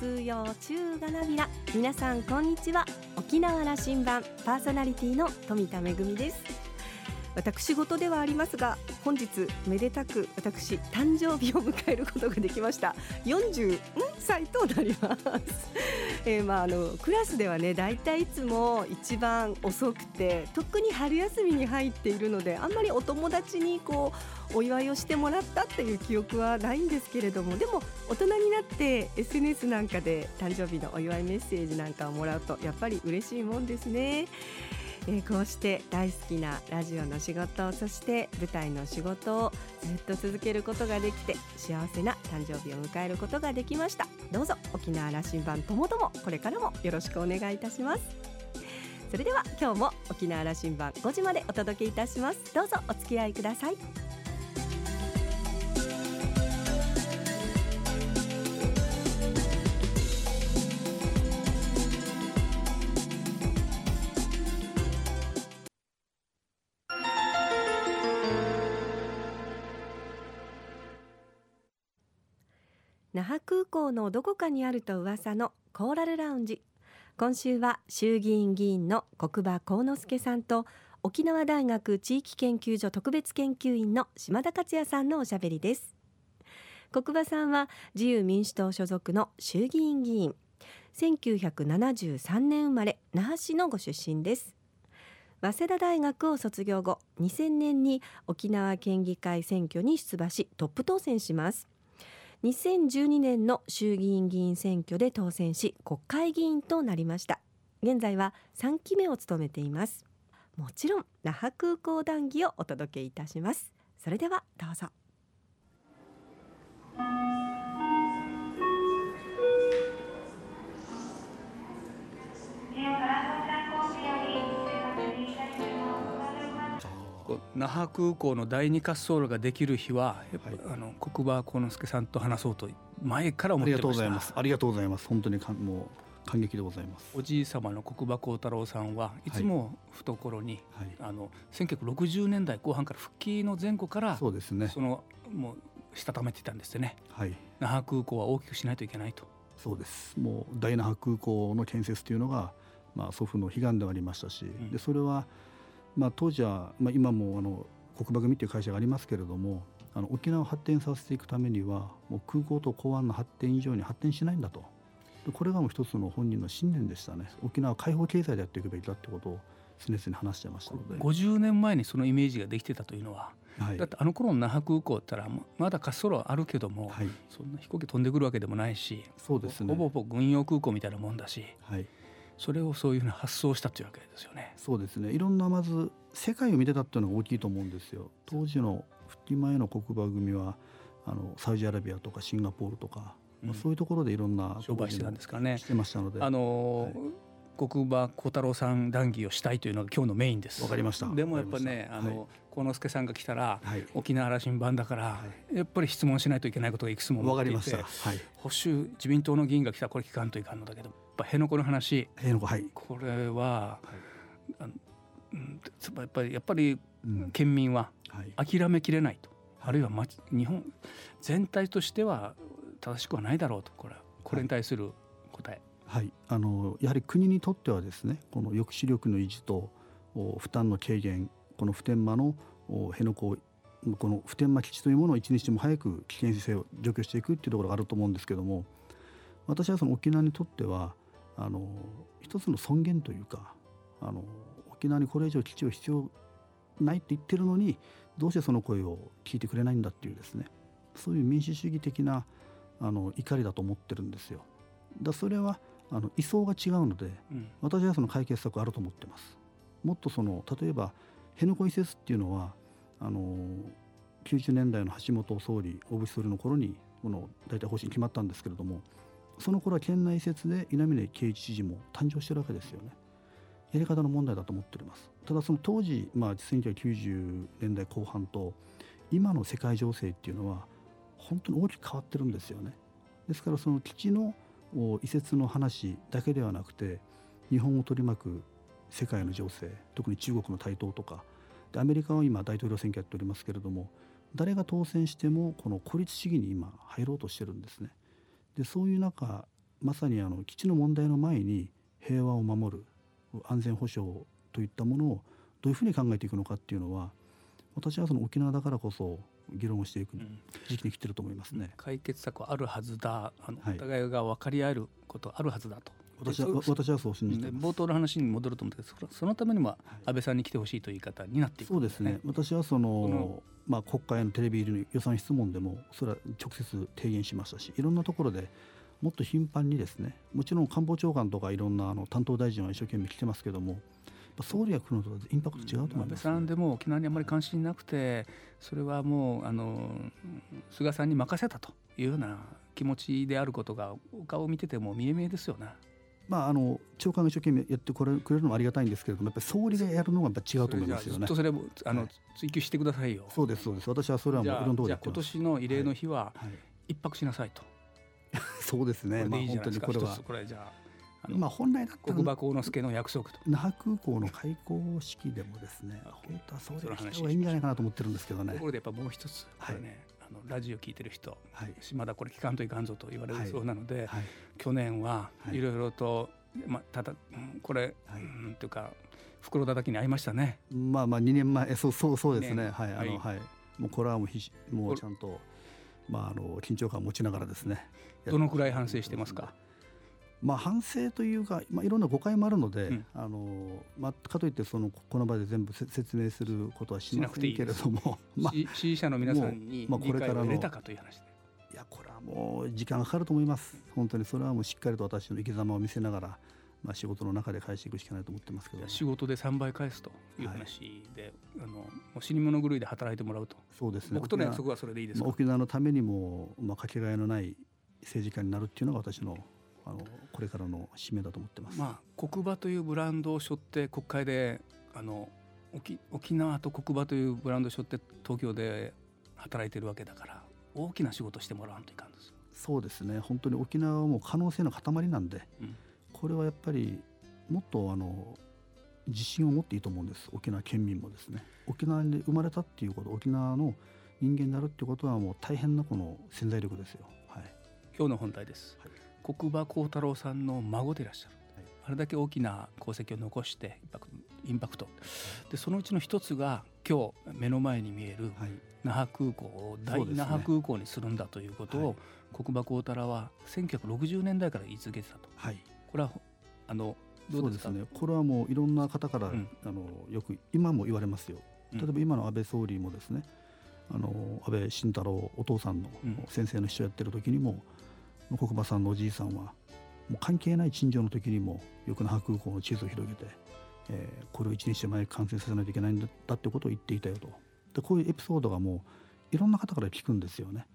通用中がなびら。皆さんこんにちは。沖縄羅針盤パーソナリティの富田恵です。私事ではありますが本日めでたく私誕生日を迎えることができました40歳となります えー、まああのクラスではねだいたいいつも一番遅くて特に春休みに入っているのであんまりお友達にこうお祝いをしてもらったっていう記憶はないんですけれどもでも大人になって SNS なんかで誕生日のお祝いメッセージなんかをもらうとやっぱり嬉しいもんですね。えー、こうして大好きなラジオの仕事そして舞台の仕事をずっと続けることができて幸せな誕生日を迎えることができました。どうぞ沖縄羅針盤ともともこれからもよろしくお願いいたします。それでは今日も沖縄羅針盤5時までお届けいたします。どうぞお付き合いください。那覇空港のどこかにあると噂のコーラルラウンジ。今週は衆議院議員の国場幸之助さんと沖縄大学地域研究所特別研究員の島田克也さんのおしゃべりです。国場さんは自由民主党所属の衆議院議員。1973年生まれ那覇市のご出身です。早稲田大学を卒業後2000年に沖縄県議会選挙に出馬しトップ当選します。2012年の衆議院議員選挙で当選し国会議員となりました。現在は3期目を務めています。もちろん那覇空港談義をお届けいたします。それではどうぞ。那覇空港の第二滑走路ができる日は、はい、あの国場幸之助さんと話そうと前から思ってました。ありがとうございます。ありがとうございます。本当にかもう感激でございます。おじい様の国場幸太郎さんはいつも懐に、はい、あの1960年代後半から復帰の前後からそうですね。そのもうしたためていたんですね、はい、那覇空港は大きくしないといけないと。そうです。もう大那覇空港の建設というのが、まあ、祖父の悲願ではありましたし、うん、でそれはまあ、当時は、まあ、今もあの国場組という会社がありますけれどもあの沖縄を発展させていくためにはもう空港と港湾の発展以上に発展しないんだと。これがもう一つの本人の信念でしたね。沖縄開放経済でやっていくべきだってことを常々話してましたので。50年前にそのイメージができてたというのは、はい、だってあの頃の那覇空港ったらまだ滑走路あるけども、はい、そんな飛行機飛んでくるわけでもないしそうですね。ほぼほぼ軍用空港みたいなもんだし、はいそれをそういうふうに発想したというわけですよね。そうですねいろんなまず世界を見てたっていうのが大きいと思うんですよ。当時の復帰前の国馬組はあのサウジアラビアとかシンガポールとか、うん、まあ、そういうところでいろんな商売してたんですかね。してましたので。あのーはい国馬小太郎さん談義をしたいというのが今日のメインです。わかりました。でもやっぱね、あの、幸之助さんが来たら、はい、沖縄羅針盤だから、はい、やっぱり質問しないといけないことがいくつもわかりました。はい、保守自民党の議員が来たらこれ聞かんといかんのだけど、ぱ辺野古の話。辺野古はい。これは、はい、やっぱりやっぱり県民は諦めきれないと、うん、あるいは日本全体としては正しくはないだろうと。これこれに対する答え。はい、あのやはり国にとってはですねこの抑止力の維持と負担の軽減この普天間の辺野古この普天間基地というものを一日も早く危険性を除去していくっていうところがあると思うんですけども私はその沖縄にとってはあの一つの尊厳というかあの沖縄にこれ以上基地を必要ないって言ってるのにどうしてその声を聞いてくれないんだっていうですねそういう民主主義的なあの怒りだと思ってるんですよ。だそれはあの位相が違うので、うん、私はその解決策あると思ってます。もっとその例えば辺野古移設っていうのはあの90年代の橋本総理大渕総理の頃にこの大体方針決まったんですけれどもその頃は県内移設で稲峰圭一知事も誕生してるわけですよね。やり方の問題だと思っております。ただその当時、まあ、1990年代後半と今の世界情勢っていうのは本当に大きく変わってるんですよね。ですからその基地の移設の話だけではなくて日本を取り巻く世界の情勢特に中国の台頭とかでアメリカは今大統領選挙やっておりますけれども誰が当選してもこの孤立主義に今入ろうとしてるんですね。でそういう中まさにあの基地の問題の前に平和を守る安全保障といったものをどういうふうに考えていくのかっていうのは私はその沖縄だからこそ議論をしていく時期に来てると思いますね。解決策はあるはずだあの、お互いが分かり合えることあるはずだと。私は私はそう信じて冒頭の話に戻ると思うんですけどそのためにも安倍さんに来てほしいという言い方になっていく、ね、そうですね。私はそのまあ、国会のテレビの予算質問でもそれは直接提言しましたしいろんなところでもっと頻繁にですねもちろん官房長官とかいろんなあの担当大臣は一生懸命来てますけども総理が来るのとインパクト違うと思います、ね、安倍さんでも沖縄にあまり関心なくてそれはもうあの菅さんに任せたというような気持ちであることがお顔を見てても見え見えですよね。まあ、あの長官が一生懸命やってくれるのもありがたいんですけれどもやっぱり総理でやるのがやっぱ違うと思いますよね。とそれもあの、はい、追求してくださいよ。そうですそうです私はそれはもういろんなところで今年の慰霊の日は一泊しなさいと。はい、そうですね。まあ本当にこれは。これじゃあまあ本来だったら国馬幸之助の約束と那覇空港の開港式でもですね 本当はそういう人がいいんじゃないかなと思ってるんですけどねところでやっぱもう一つこれね、あのラジオ聞いてる人、はい、まだこれ聞かんといかんぞと言われるそうなので、はい、去年はい。ろいろと、まあ、ただこれ、はい、うんというか袋叩きに合いましたね。まあまあ2年前そうそうそうですね。はいあのはい。もうこれはもうひしもうちゃんとまああの緊張感を持ちながらですね。どのくらい反省してますか？まあ、反省というか、まあ、いろんな誤解もあるので、うん、あのまあ、かといってそのこの場で全部説明することはしませんけれども まあ、支持者の皆さんに理解を入れたかという話で。いやこれはもう時間がかかると思います。本当にそれはもうしっかりと私の生き様を見せながら、まあ、仕事の中で返していくしかないと思ってますけど、仕事で3倍返すという話で、はい、あのもう死に物狂いで働いてもらうと。そうですね。僕との約束はそれでいいですか、沖縄のためにも、まあ、かけがえのない政治家になるっていうのが私のあのこれからの使命だと思ってます。まあ、国馬というブランドを背負って国会であの沖沖縄と国馬というブランドを背負って東京で働いてるわけだから大きな仕事してもらわんといかんですそうですね。本当に沖縄はもう可能性の塊なんで、うん、これはやっぱりもっとあの自信を持っていいと思うんです。沖縄県民もですね。沖縄に生まれたっていうこと沖縄の人間になるっていうことはもう大変なこの潜在力ですよ。はい、今日の本題です、はい国馬幸太郎さんの孫でいらっしゃる、はい、あれだけ大きな功績を残してインパクトでそのうちの一つが今日目の前に見える那覇空港を大那覇空港にするんだということを、国馬幸太郎は1960年代から言い続けてたと、はい、これはあのどうですか？ね。これはもういろんな方から、うん、あのよく今も言われますよ。例えば今の安倍総理もですね、あの安倍晋太郎お父さんの先生の秘書やってる時にも、国馬さんのおじいさんはもう関係ない陳情の時にもよく那覇空港の地図を広げて、えー、これを一日前完成させないといけないんだってことを言っていたよと。でこういうエピソードがもういろんな方から聞くんですよね。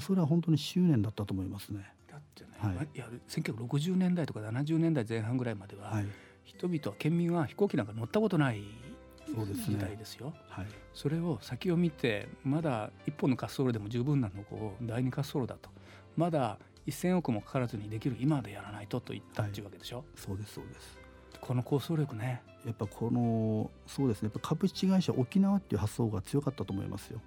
それは本当に執念だったと思いますね。だってね、はい、いや1960年代とか70年代前半ぐらいまでは、はい、人々県民は飛行機なんか乗ったことないそうです時代ですよ、はい、それを先を見てまだ一本の滑走路でも十分なのを第二滑走路だと。まだ1,000億もかからずにできる今でやらないとと言ったっていうわけでしょ、はい、そうですそうです。この構想力ね。やっぱこのそうですね。やっぱ株式会社沖縄っていう発想が強かったと思いますよ。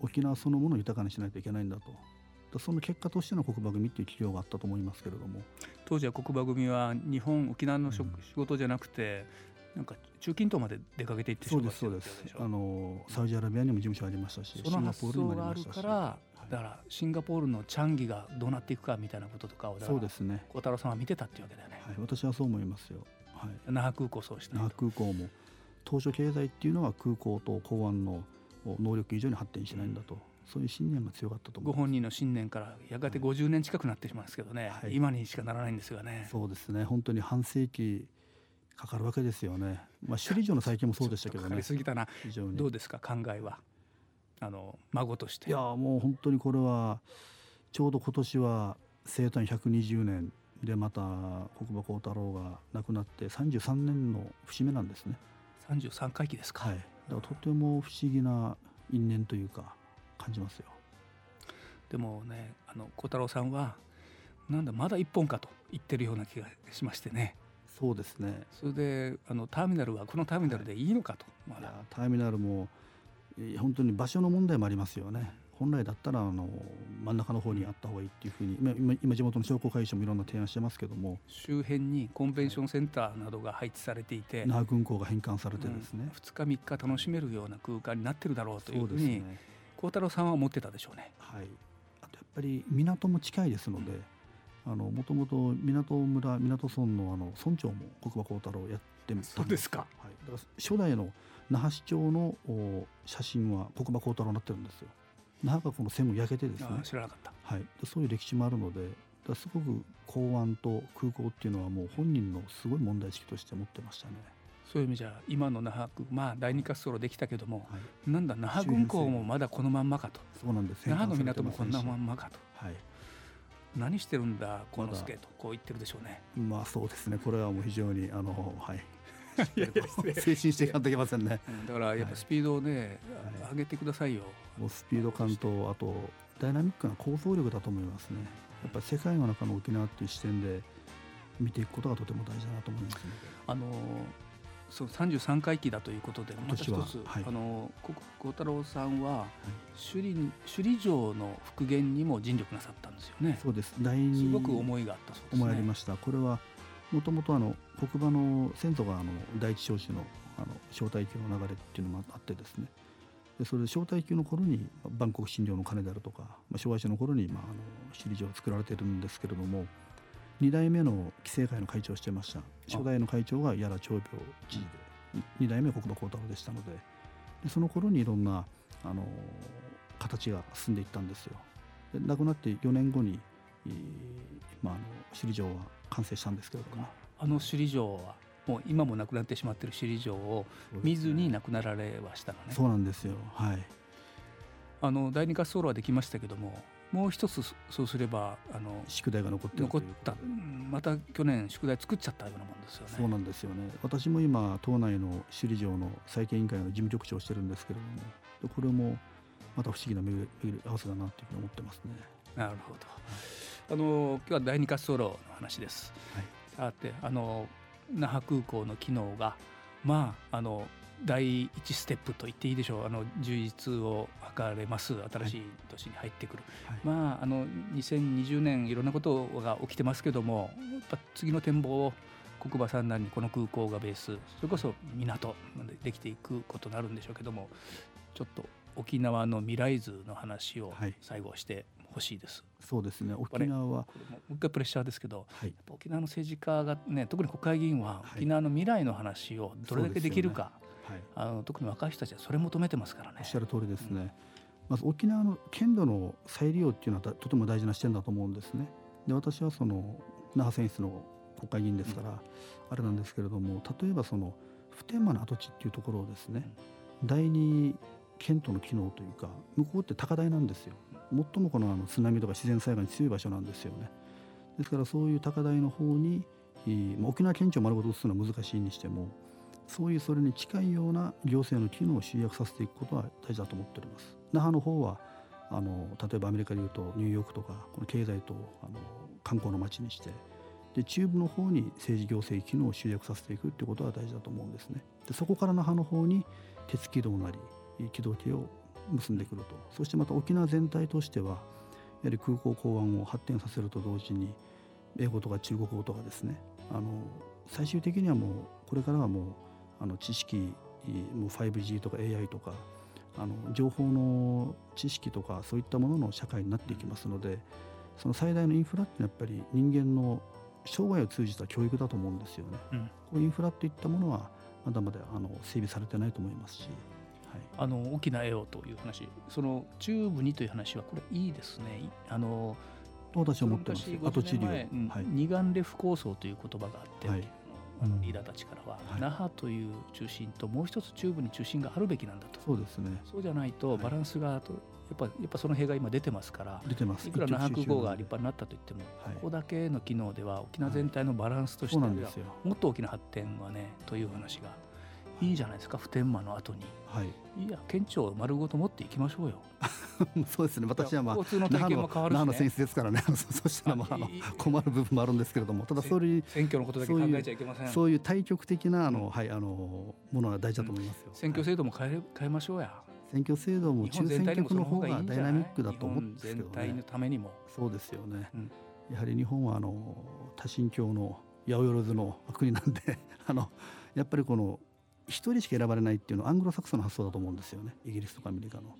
沖縄そのものを豊かにしないといけないんだと。その結果としての国馬組っていう企業があったと思いますけれども。当時は国馬組は日本沖縄の、うん、仕事じゃなくてなんか中近東まで出かけていってそうですそうです。あのサウジアラビアにも事務所ありましたしその発想があるからだからシンガポールのチャンギがどうなっていくかみたいなこととかをそうですね。孝太郎さんは見てたっていうわけだよね、はい、私はそう思いますよ、はい、那覇空港そうして那覇空港も当初経済っていうのは空港と港湾の能力以上に発展しないんだと、うん、そういう信念が強かったと思ご本人の信念からやがて50年近くなってしまうんですけどね、はい、今にしかならないんですがね。そうですね。本当に半世紀かかるわけですよね。まあ首里城の再建もそうでしたけどね。すぎたな。どうですか？考えは。あの孫としていやもう本当にこれはちょうど今年は生誕120年でまた国馬幸太郎が亡くなって33年の節目なんですね33回忌ですか、はい、だからとても不思議な因縁というか感じますよでもねあの幸太郎さんはなんだまだ一本かと言ってるような気がしましてねそうですね。それであのターミナルはこのターミナルでいいのかと、はい、まだターミナルも本当に場所の問題もありますよね。本来だったらあの真ん中の方にあった方がいいっていうふうに今今地元の商工会議所もいろんな提案してますけども。周辺にコンベンションセンターなどが配置されていて那覇軍港が返還されてですね、うん、2日3日楽しめるような空間になってるだろうというふうに孝、ね、太郎さんは思ってたでしょうね。はい、あとやっぱり港も近いですので、あのもともと港村港村のあの村長も国場幸太郎やってます。そうですか、はい、だから初代の那覇市長の写真は国場幸太郎になってるんですよ。那覇がこの線を焼けてですね。知らなかった、はい、そういう歴史もあるのですごく港湾と空港っていうのはもう本人のすごい問題意識として持ってましたね。そういう意味じゃ今の那覇まあ第二滑走路できたけども、はい、なんだ那覇軍港もまだこのまんまかと。そうなんです。那覇の港もこんなまんまかと、はい、何してるんだ幸之助とこう言ってるでしょうね。まあそうですね。これはもう非常にあのはい。精神していかんといけませんね、だからやっぱスピードをね、はい、上げてくださいよ。もうスピード感とあとダイナミックな構想力だと思いますね。やっぱり世界の中の沖縄っていう視点で見ていくことがとても大事だなと思いますあのそう33回忌だということでまた一つ、はい、あの孝太郎さんは、首里首里城の復元にも尽力なさったんですよね。そうです。第二すごく思いがあったそうです、ね、思いありました。これはもともとあの国馬の先祖があの第一少子のあの招待級の流れっていうのもあってですね。でそれで招待級の頃に万国診療の鐘であるとか、まあ、昭和史の頃に、まあ、あの首里城を作られてるんですけれども2代目の規制会の会長をしてました。初代の会長が屋良長病知事で。2代目国土幸太郎でしたので。でその頃にいろんなあの形が進んでいったんですよ。で亡くなって4年後に、まあ、あの首里城は完成したんですけれども。あの首里城はもう今もなくなってしまっている首里城を見ずに亡くなられはしたのね。そうなんですよ。はい。あの第二滑走路はできましたけどももう一つそうすればあの宿題が残って残った。また去年宿題作っちゃったようなもんですよね。そうなんですよね。私も今党内の首里城の再建委員会の事務局長をしてるんですけれどもこれもまた不思議な巡り合わせだなというふうに思ってますね。なるほど、はい、あの今日は第二滑走路の話です、はい、さてあの那覇空港の機能がまああの第一ステップと言っていいでしょう。あの充実を図れます。新しい年に入ってくる、はい、まああの2020年いろんなことが起きてますけどもやっぱ次の展望を国馬三段にこの空港がベース。それこそ港までできていくことになるんでしょうけどもちょっと沖縄の未来図の話を最後してほしいです。そうですね。沖縄はもう一回プレッシャーですけど、はい、沖縄の政治家がね特に国会議員は沖縄の未来の話をどれだけできるか、はい、あの特に若い人たちはそれ求めてますからね。おっしゃる通りですね。うん、まず沖縄の県土の再利用っていうのはとても大事な視点だと思うんですね。で私はその那覇選出の国会議員ですから、うん、あれなんですけれども例えばその普天間の跡地っていうところをですね、うん、第二県都の機能というか向こうって高台なんですよ。最もこのあの津波とか自然災害に強い場所なんですよね。ですからそういう高台の方に、沖縄県庁丸ごと移すのは難しいにしてもそういうそれに近いような行政の機能を集約させていくことは大事だと思っております。那覇の方はあの例えばアメリカでいうとニューヨークとかこの経済とあの観光の街にしてで中部の方に政治行政機能を集約させていくということは大事だと思うんですね。でそこから那覇の方に鉄軌道なり軌道系を結んでくるとそしてまた沖縄全体としてはやはり空港港湾を発展させると同時に英語とか中国語とかですねあの最終的にはもうこれからはもうあの知識もう 5G とか AI とかあの情報の知識とかそういったものの社会になっていきますのでその最大のインフラってやっぱり人間の生涯を通じた教育だと思うんですよね。うん、こうインフラっていったものはまだまだあの整備されてないと思いますし。あの大きな絵をという話。その中部にという話はこれいいですね。あの私は思ってます後治療、はい、二眼レフ構想という言葉があって、はい、あのリーダーたちからは、はい、那覇という中心ともう一つ中部に中心があるべきなんだと。そうですね。そうじゃないとバランスがと、やっぱやっぱその弊害今出てますから出てます。いくら那覇空港が立派になったといっても、ここだけの機能では沖縄全体のバランスとしては、もっと大きな発展はねという話がいいじゃないですか普天間の後に、はい、いや県庁丸ごと持っていきましょうよ。そうですね。私はまあ交通の体験も変わるし、ね、の選出ですからね。そしたらまああの困る部分もあるんですけれどもただそういう選挙のことだけ考えちゃいけません。そういう対極的なあの、はいあのものは大事だと思いますよ、選挙制度も変え変えましょうや。選挙制度も中選挙区の方がダイナミックだと思うんですけどね。全体のためにも。そうですよね。うん、やはり日本はあの多神教の八百万の国なんであのやっぱりこの一人しか選ばれないっていうのはアングロサクソンの発想だと思うんですよねイギリスとかアメリカの。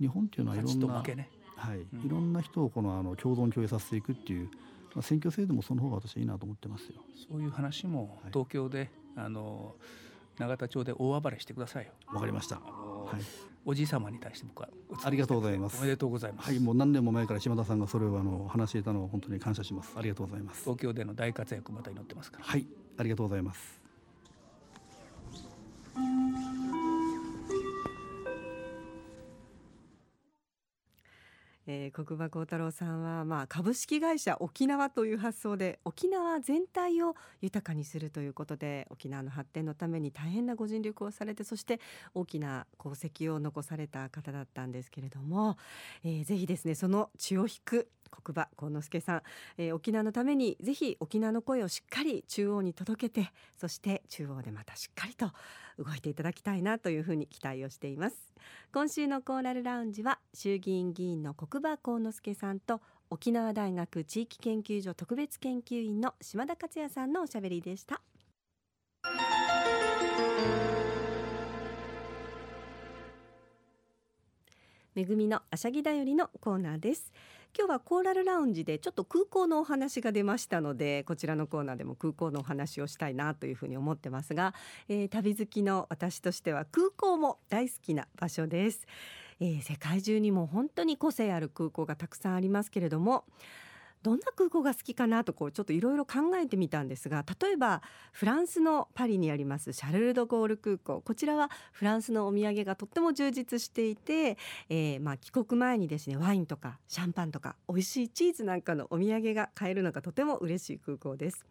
日本っていうのはいろんな、ね、はい、いろんな人をこのあの共存共栄させていくっていう、まあ、選挙制度もその方が私はいいなと思ってますよ。そういう話も東京で、はい、あの永田町で大暴れしてくださいよ。わかりました。はい。おじい様に対して僕はありがとうございます。おめでとうございます。はい、もう何年も前から島田さんがそれをあの話していたのを本当に感謝します。ありがとうございます。東京での大活躍また祈ってますから。はい、ありがとうございます。えー、国場幸太郎さんは、まあ、株式会社沖縄という発想で沖縄全体を豊かにするということで沖縄の発展のために大変なご尽力をされてそして大きな功績を残された方だったんですけれども、えー、ぜひですねその血を引く国場幸之助さん、えー、沖縄のためにぜひ沖縄の声をしっかり中央に届けてそして中央でまたしっかりと動いていただきたいなというふうに期待をしています。今週のコーラルラウンジは衆議院議員の国場幸之助さんと沖縄大学地域研究所特別研究員の島田克也さんのおしゃべりでした。めぐみのあしゃぎだよりのコーナーです。今日はコーラルラウンジでちょっと空港のお話が出ましたのでこちらのコーナーでも空港のお話をしたいなというふうに思ってますが、えー、旅好きの私としては空港も大好きな場所です、えー、世界中にも本当に個性ある空港がたくさんありますけれどもどんな空港が好きかなとこうちょっといろいろ考えてみたんですが例えばフランスのパリにありますシャルル・ド・ゴール空港こちらはフランスのお土産がとっても充実していて、えー、まあ帰国前にですねワインとかシャンパンとか美味しいチーズなんかのお土産が買えるのがとても嬉しい空港です。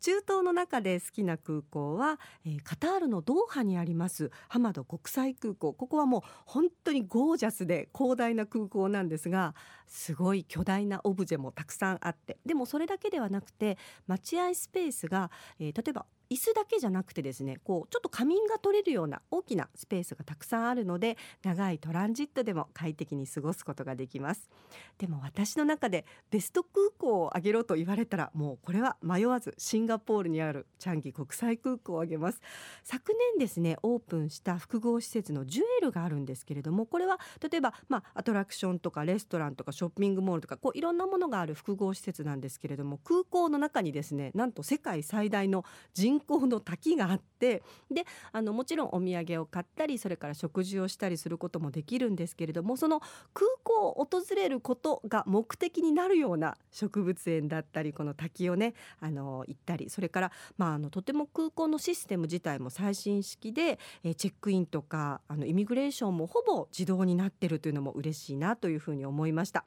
中東の中で好きな空港は、えー、カタールのドーハにありますハマド国際空港。ここはもう本当にゴージャスで広大な空港なんですがすごい巨大なオブジェもたくさんあって。でもそれだけではなくて待合スペースが、えー、例えば椅子だけじゃなくてですねこうちょっと仮眠が取れるような大きなスペースがたくさんあるので長いトランジットでも快適に過ごすことができます。でも私の中でベスト空港を挙げろと言われたらもうこれは迷わずシンガポールにあるチャンギ国際空港を挙げます。昨年ですねオープンした複合施設のジュエルがあるんですけれどもこれは例えばまあアトラクションとかレストランとかショッピングモールとかこういろんなものがある複合施設なんですけれども空港の中にですねなんと世界最大の人工の滝があってであのもちろんお土産を買ったりそれから食事をしたりすることもできるんですけれどもその空港を訪れることが目的になるような植物園だったりこの滝をねあの行ったりそれから、まあ、あのとても空港のシステム自体も最新式で、えチェックインとかあのイミグレーションもほぼ自動になってるというのも嬉しいなというふうに思いました。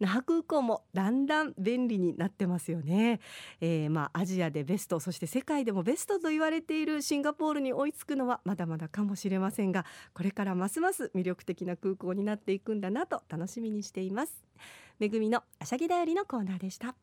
那覇空港もだんだん便利になってますよね、えー、まあアジアでベストそして世界でもベストと言われているシンガポールに追いつくのはまだまだかもしれませんがこれからますます魅力的な空港になっていくんだなと楽しみにしています。めぐみのあしゃぎだよりのコーナーでした。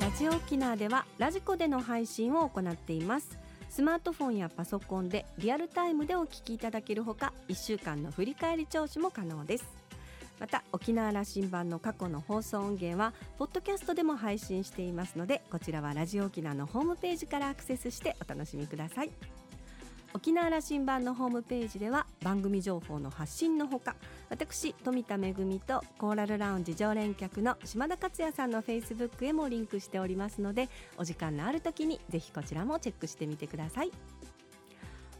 ラジオ沖縄ではラジコでの配信を行っています。スマートフォンやパソコンでリアルタイムでお聞きいただけるほか1週間の振り返り聴取も可能です。また沖縄羅針盤の過去の放送音源はポッドキャストでも配信していますのでこちらはラジオ沖縄のホームページからアクセスしてお楽しみください。沖縄羅針盤のホームページでは番組情報の発信のほか私富田恵とコーラルラウンジ常連客の島田克也さんのフェイスブックへもリンクしておりますのでお時間のある時にぜひこちらもチェックしてみてください。